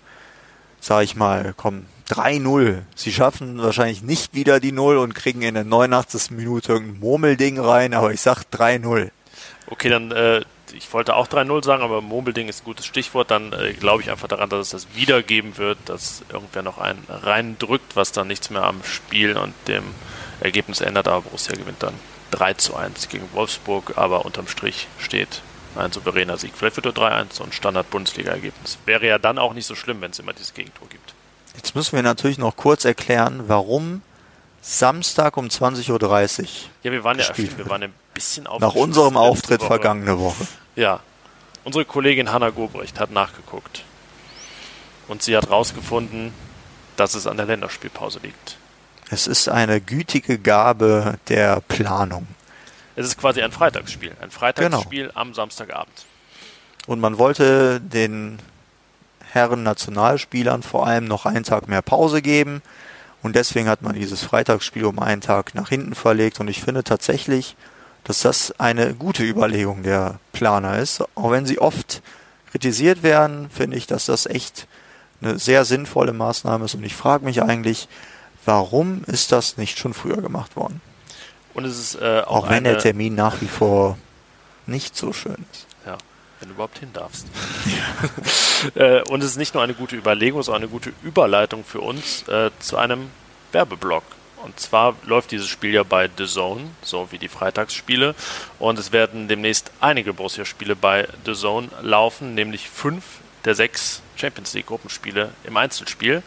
C: sage ich mal, komm, 3-0. Sie schaffen wahrscheinlich nicht wieder die 0 und kriegen in der 89. Minute irgendein Murmelding rein, aber ich sag 3-0.
B: Okay, dann, äh, ich wollte auch 3-0 sagen, aber Murmelding ist ein gutes Stichwort. Dann äh, glaube ich einfach daran, dass es das wiedergeben wird, dass irgendwer noch einen reindrückt, was dann nichts mehr am Spiel und dem Ergebnis ändert. Aber Borussia gewinnt dann 3 zu 1 gegen Wolfsburg, aber unterm Strich steht ein souveräner Sieg. Vielleicht wird er 3-1 und Standard-Bundesliga-Ergebnis. Wäre ja dann auch nicht so schlimm, wenn es immer dieses Gegentor gibt.
C: Jetzt müssen wir natürlich noch kurz erklären, warum Samstag um 20.30 Uhr.
B: Ja, wir waren ja wir waren ein bisschen
C: auf Nach unserem Auftritt Woche. vergangene Woche.
B: Ja. Unsere Kollegin Hanna Gobrecht hat nachgeguckt. Und sie hat herausgefunden, dass es an der Länderspielpause liegt.
C: Es ist eine gütige Gabe der Planung.
B: Es ist quasi ein Freitagsspiel. Ein Freitagsspiel genau. am Samstagabend.
C: Und man wollte den Herren-Nationalspielern vor allem noch einen Tag mehr Pause geben. Und deswegen hat man dieses Freitagsspiel um einen Tag nach hinten verlegt. Und ich finde tatsächlich, dass das eine gute Überlegung der Planer ist. Auch wenn sie oft kritisiert werden, finde ich, dass das echt eine sehr sinnvolle Maßnahme ist. Und ich frage mich eigentlich, warum ist das nicht schon früher gemacht worden?
B: Und es ist äh,
C: auch, auch wenn der Termin nach wie vor nicht so schön ist.
B: Ja wenn du überhaupt hin darfst. (laughs) (laughs) äh, und es ist nicht nur eine gute Überlegung, sondern eine gute Überleitung für uns äh, zu einem Werbeblock. Und zwar läuft dieses Spiel ja bei The Zone, so wie die Freitagsspiele. Und es werden demnächst einige Borussia-Spiele bei The Zone laufen, nämlich fünf der sechs Champions League Gruppenspiele im Einzelspiel.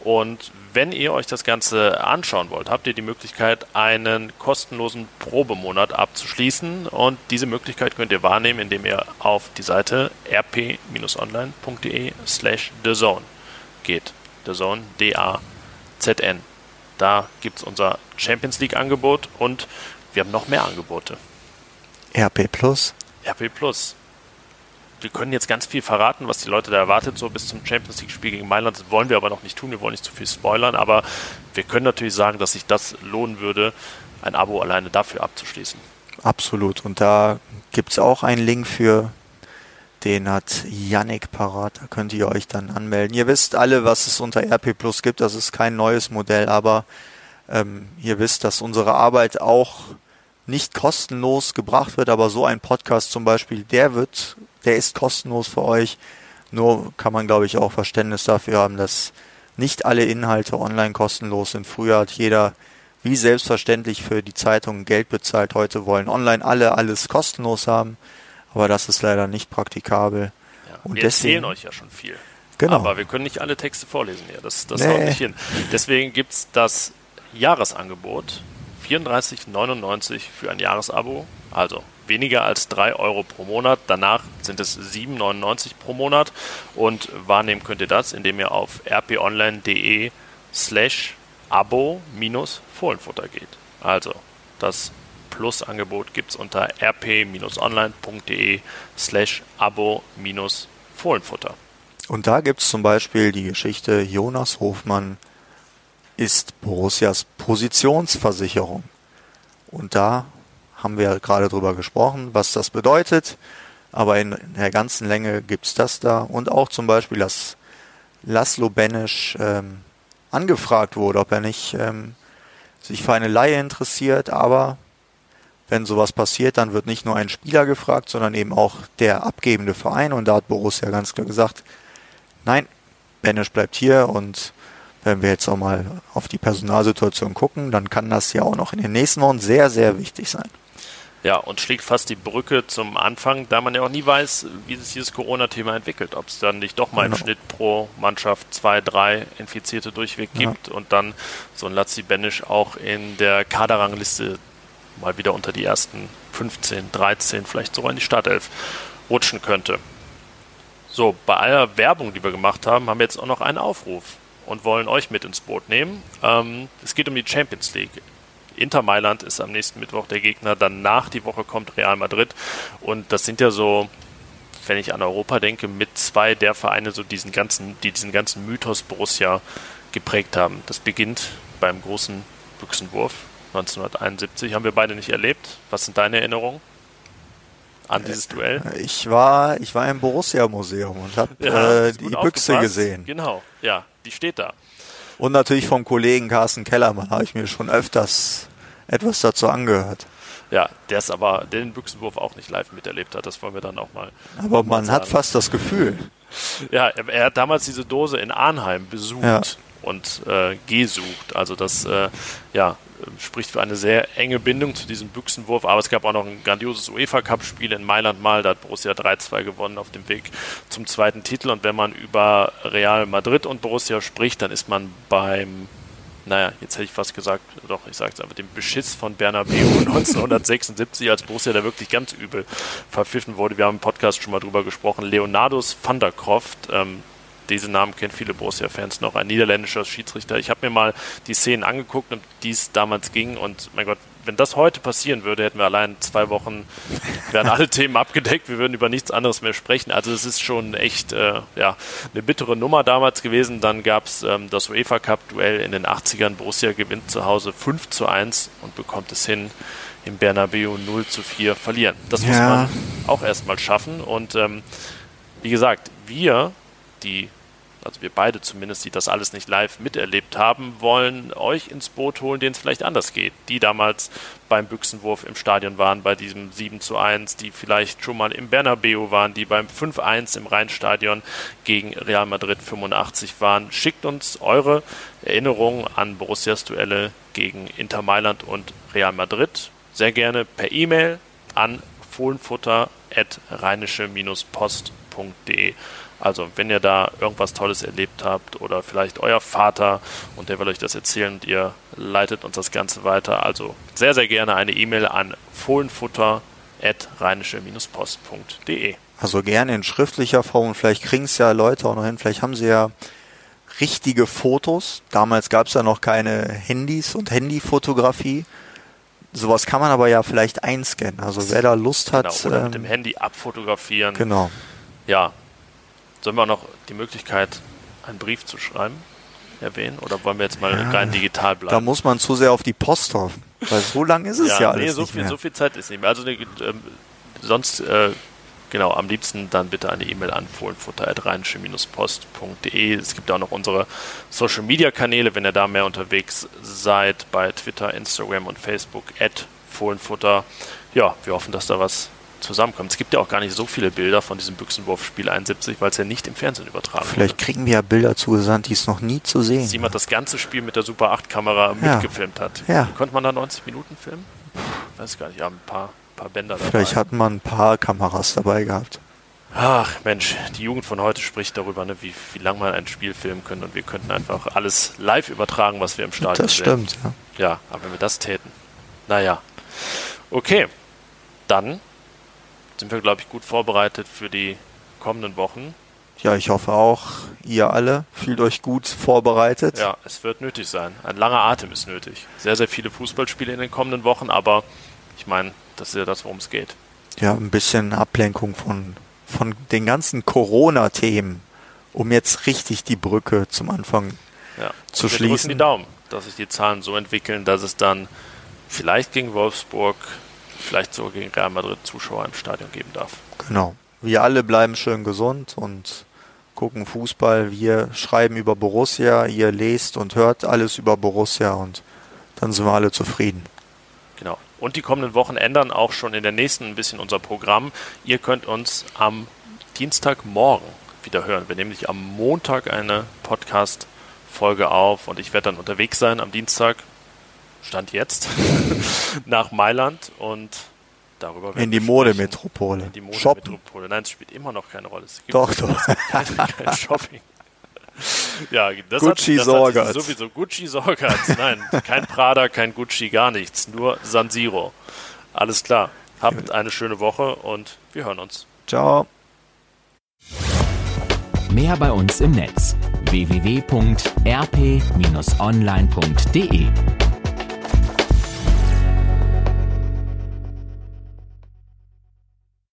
B: Und wenn ihr euch das Ganze anschauen wollt, habt ihr die Möglichkeit, einen kostenlosen Probemonat abzuschließen. Und diese Möglichkeit könnt ihr wahrnehmen, indem ihr auf die Seite rp-online.de slash thezone geht. Thezone, D-A-Z-N. Da gibt es unser Champions League Angebot und wir haben noch mehr Angebote.
C: RP Plus.
B: RP Plus wir können jetzt ganz viel verraten, was die Leute da erwartet, so bis zum Champions League-Spiel gegen Mailand. Das wollen wir aber noch nicht tun, wir wollen nicht zu viel spoilern, aber wir können natürlich sagen, dass sich das lohnen würde, ein Abo alleine dafür abzuschließen.
C: Absolut. Und da gibt es auch einen Link für, den hat Yannick parat, da könnt ihr euch dann anmelden. Ihr wisst alle, was es unter RP Plus gibt, das ist kein neues Modell, aber ähm, ihr wisst, dass unsere Arbeit auch nicht kostenlos gebracht wird, aber so ein Podcast zum Beispiel, der wird der ist kostenlos für euch. Nur kann man, glaube ich, auch Verständnis dafür haben, dass nicht alle Inhalte online kostenlos sind. Früher hat jeder wie selbstverständlich für die Zeitung Geld bezahlt. Heute wollen online alle alles kostenlos haben. Aber das ist leider nicht praktikabel.
B: Ja, Und wir deswegen, erzählen euch ja schon viel. Genau. Aber wir können nicht alle Texte vorlesen hier. Das, das nee. haut nicht hin. Deswegen gibt es das Jahresangebot 34,99 für ein Jahresabo. Also weniger als 3 Euro pro Monat. Danach sind es 7,99 pro Monat. Und wahrnehmen könnt ihr das, indem ihr auf rponline.de slash abo minus Fohlenfutter geht. Also das Plus-Angebot gibt es unter rp-online.de slash abo minus Fohlenfutter.
C: Und da gibt es zum Beispiel die Geschichte Jonas Hofmann ist Borussias Positionsversicherung. Und da haben wir gerade drüber gesprochen, was das bedeutet. Aber in der ganzen Länge gibt es das da. Und auch zum Beispiel, dass Laszlo Benesch ähm, angefragt wurde, ob er nicht ähm, sich für eine Laie interessiert. Aber wenn sowas passiert, dann wird nicht nur ein Spieler gefragt, sondern eben auch der abgebende Verein. Und da hat Borussia ganz klar gesagt, nein, Benesch bleibt hier und wenn wir jetzt auch mal auf die Personalsituation gucken, dann kann das ja auch noch in den nächsten Wochen sehr, sehr wichtig sein.
B: Ja, und schlägt fast die Brücke zum Anfang, da man ja auch nie weiß, wie sich dieses Corona-Thema entwickelt. Ob es dann nicht doch mal im genau. Schnitt pro Mannschaft zwei, drei Infizierte durchweg gibt ja. und dann so ein Lazzi Benisch auch in der Kaderrangliste mal wieder unter die ersten 15, 13, vielleicht sogar in die Startelf rutschen könnte. So, bei aller Werbung, die wir gemacht haben, haben wir jetzt auch noch einen Aufruf und wollen euch mit ins Boot nehmen. Ähm, es geht um die Champions League. Inter Mailand ist am nächsten Mittwoch der Gegner. Danach die Woche kommt Real Madrid. Und das sind ja so, wenn ich an Europa denke, mit zwei der Vereine, so diesen ganzen, die diesen ganzen Mythos Borussia geprägt haben. Das beginnt beim großen Büchsenwurf 1971. Haben wir beide nicht erlebt. Was sind deine Erinnerungen? an dieses Duell?
C: Ich war, ich war im Borussia-Museum und habe ja, äh, die Büchse gesehen.
B: Genau, ja, die steht da.
C: Und natürlich vom Kollegen Carsten Kellermann habe ich mir schon öfters etwas dazu angehört.
B: Ja, der ist aber den Büchsenwurf auch nicht live miterlebt hat, das wollen wir dann auch mal.
C: Aber man sagen. hat fast das Gefühl.
B: Ja, er, er, hat damals diese Dose in Arnheim besucht ja. und äh, gesucht. Also das, äh, ja, spricht für eine sehr enge Bindung zu diesem Büchsenwurf. Aber es gab auch noch ein grandioses UEFA-Cup-Spiel in Mailand mal. Da hat Borussia 3-2 gewonnen auf dem Weg zum zweiten Titel. Und wenn man über Real Madrid und Borussia spricht, dann ist man beim naja, jetzt hätte ich fast gesagt, doch, ich sage es einfach, dem Beschiss von Bernabeu (laughs) 1976, als Borussia da wirklich ganz übel verpfiffen wurde. Wir haben im Podcast schon mal drüber gesprochen. Leonardus van der Kroft, ähm, diese Namen kennen viele Borussia-Fans noch, ein niederländischer Schiedsrichter. Ich habe mir mal die Szenen angeguckt, um die es damals ging und mein Gott, wenn das heute passieren würde, hätten wir allein zwei Wochen, wären alle (laughs) Themen abgedeckt, wir würden über nichts anderes mehr sprechen. Also es ist schon echt äh, ja, eine bittere Nummer damals gewesen. Dann gab es ähm, das UEFA Cup-Duell in den 80ern. Borussia gewinnt zu Hause 5 zu 1 und bekommt es hin, im Bernabeu 0 zu 4 verlieren. Das ja. muss man auch erstmal schaffen. Und ähm, wie gesagt, wir, die also wir beide zumindest, die das alles nicht live miterlebt haben, wollen euch ins Boot holen, denen es vielleicht anders geht. Die damals beim Büchsenwurf im Stadion waren, bei diesem 7 zu 1, die vielleicht schon mal im Bernabeu waren, die beim 5-1 im Rheinstadion gegen Real Madrid 85 waren. Schickt uns eure Erinnerungen an Borussias Duelle gegen Inter Mailand und Real Madrid. Sehr gerne per E-Mail an fohlenfutter.rheinische-post.de Also, wenn ihr da irgendwas Tolles erlebt habt oder vielleicht euer Vater und der will euch das erzählen und ihr leitet uns das Ganze weiter, also sehr, sehr gerne eine E-Mail an fohlenfutter.rheinische-post.de.
C: Also gerne in schriftlicher Form und vielleicht kriegen es ja Leute auch noch hin, vielleicht haben sie ja richtige Fotos. Damals gab es ja noch keine Handys und Handyfotografie. Sowas kann man aber ja vielleicht einscannen. Also wer da Lust hat.
B: Genau, oder mit dem
C: ähm,
B: Handy abfotografieren.
C: Genau.
B: Ja. Sollen wir auch noch die Möglichkeit, einen Brief zu schreiben, erwähnen? Oder wollen wir jetzt mal
C: Ja,
B: rein digital bleiben?
C: Da muss man zu sehr auf die Post hoffen. Weil so lang ist es ja, alles
B: nee, so
C: nicht
B: viel,
C: mehr.
B: so viel Zeit ist nicht mehr. Also ähm, sonst, äh, genau, am liebsten dann bitte eine E-Mail an fohlenfutter.rheinische-post.de. Es gibt auch noch unsere Social Media Kanäle, wenn ihr da mehr unterwegs seid, bei Twitter, Instagram und Facebook, at Fohlenfutter. Ja, wir hoffen, dass da was zusammenkommt. Es gibt ja auch gar nicht so viele Bilder von diesem Büchsenwurf-Spiel 71, weil es ja nicht im Fernsehen übertragen
C: Vielleicht kriegen wir ja Bilder zugesandt, die es noch nie zu sehen.
B: wurde. Jemand das ganze Spiel mit der Super 8-Kamera
C: Ja.
B: mitgefilmt hat.
C: Ja.
B: Konnte man da 90 Minuten filmen? Weiß gar nicht, ja, ein paar, paar Bänder dabei.
C: Vielleicht hat man ein paar Kameras dabei gehabt.
B: Ach Mensch, die Jugend von heute spricht darüber, ne, wie, wie lange man ein Spiel filmen können und wir könnten einfach alles live übertragen, was wir im Stadion
C: Das
B: sehen.
C: stimmt, ja.
B: Ja, aber wenn wir das täten. Naja. Okay. Dann sind wir, glaube ich, gut vorbereitet für die kommenden Wochen.
C: Ja, ich hoffe auch, ihr alle fühlt euch gut vorbereitet.
B: Ja, es wird nötig sein. Ein langer Atem ist nötig. Sehr, sehr viele Fußballspiele in den kommenden Wochen, aber ich meine, das ist ja das, worum es geht.
C: ja, ein bisschen Ablenkung von, von den ganzen Corona-Themen, um jetzt richtig die Brücke zum Anfang
B: Ja.
C: Zu
B: Und wir drücken
C: schließen.
B: die Daumen, dass sich die Zahlen so entwickeln, dass es dann vielleicht gegen Wolfsburg, vielleicht sogar gegen Real Madrid Zuschauer im Stadion geben darf.
C: Genau. Wir alle bleiben schön gesund und gucken Fußball. Wir schreiben über Borussia, ihr lest und hört alles über Borussia und dann sind wir alle zufrieden.
B: Genau. Und die kommenden Wochen ändern auch schon in der nächsten ein bisschen unser Programm. Ihr könnt uns am Dienstagmorgen wieder hören. Wir nehmen nämlich am Montag eine Podcast-Folge auf und ich werde dann unterwegs sein am Dienstag, Stand jetzt, (laughs) nach Mailand und darüber werden
C: In die Modemetropole.
B: In die. Modemetropole. Nein, es spielt immer noch keine Rolle. Es gibt
C: Doch, (laughs) doch.
B: kein, kein Shopping. (laughs) Ja, das
C: Gucci
B: hat, das
C: Sorgatz.
B: hat sowieso Gucci Sorgatz. Nein, kein Prada, kein Gucci, gar nichts. Nur San Siro. Alles klar. Habt eine schöne Woche und wir hören uns.
C: Ciao.
A: Mehr bei uns im Netz www.rp-online.de